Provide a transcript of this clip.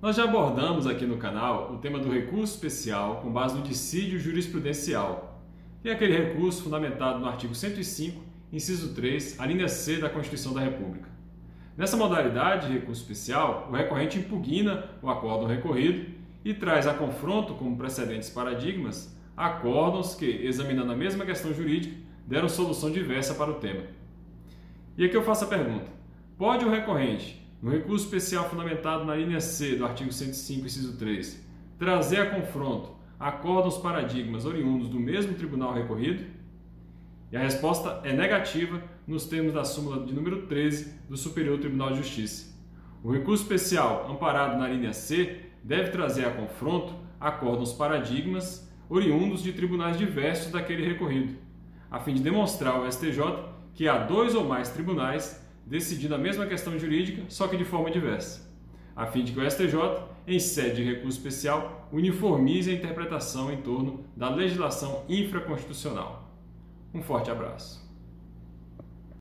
Nós já abordamos aqui no canal o tema do recurso especial com base no dissídio jurisprudencial, que é aquele recurso fundamentado no artigo 105, inciso 3, a linha C da Constituição da República. Nessa modalidade de recurso especial, o recorrente impugna o acórdão recorrido e traz a confronto como precedentes paradigmas acórdãos que, examinando a mesma questão jurídica, deram solução diversa para o tema. E aqui eu faço a pergunta: pode o recorrente no recurso especial fundamentado na linha C do artigo 105, inciso 3, trazer a confronto acórdãos paradigmas oriundos do mesmo tribunal recorrido? E a resposta é negativa nos termos da súmula de número 13 do Superior Tribunal de Justiça. O recurso especial amparado na linha C deve trazer a confronto acórdãos paradigmas oriundos de tribunais diversos daquele recorrido, a fim de demonstrar ao STJ que há dois ou mais tribunais decidindo a mesma questão jurídica, só que de forma diversa, a fim de que o STJ, em sede de recurso especial, uniformize a interpretação em torno da legislação infraconstitucional. Um forte abraço.